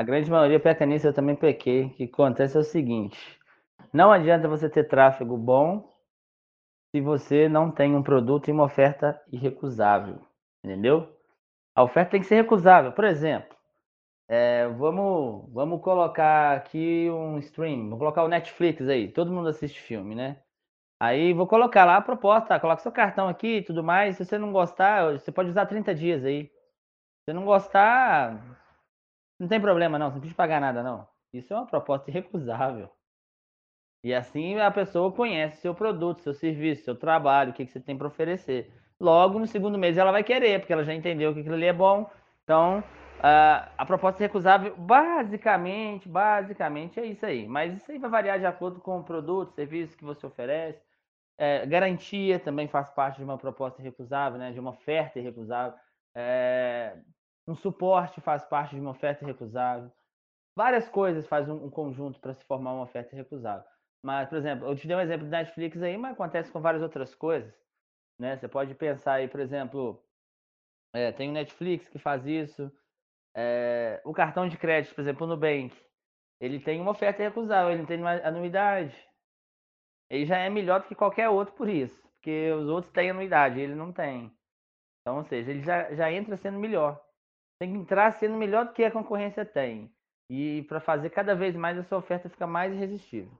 A grande maioria peca nisso, eu também pequei. O que acontece é o seguinte: não adianta você ter tráfego bom se você não tem um produto e uma oferta irrecusável. Entendeu? A oferta tem que ser recusável. Por exemplo, é, vamos, vamos colocar aqui um stream, vou colocar o Netflix aí. Todo mundo assiste filme, né? Aí vou colocar lá a proposta, coloca seu cartão aqui e tudo mais. Se você não gostar, você pode usar 30 dias aí. Se você não gostar, não tem problema não, você não precisa pagar nada não. Isso é uma proposta irrecusável. E assim a pessoa conhece seu produto, seu serviço, seu trabalho, o que, que você tem para oferecer. Logo, no segundo mês ela vai querer, porque ela já entendeu que aquilo ali é bom. Então, Uh, a proposta recusável, basicamente, basicamente é isso aí. Mas isso aí vai variar de acordo com o produto, serviço que você oferece. É, garantia também faz parte de uma proposta recusável, né? de uma oferta irrecusável. É, um suporte faz parte de uma oferta recusável. Várias coisas fazem um, um conjunto para se formar uma oferta recusável. Mas, por exemplo, eu te dei um exemplo do Netflix aí, mas acontece com várias outras coisas. Né? Você pode pensar aí, por exemplo, é, tem o Netflix que faz isso, é, o cartão de crédito, por exemplo, no Nubank, ele tem uma oferta recusável, ele não tem anuidade. Ele já é melhor do que qualquer outro por isso, porque os outros têm anuidade, ele não tem. Então, ou seja, ele já, já entra sendo melhor. Tem que entrar sendo melhor do que a concorrência tem. E para fazer cada vez mais a sua oferta ficar mais irresistível.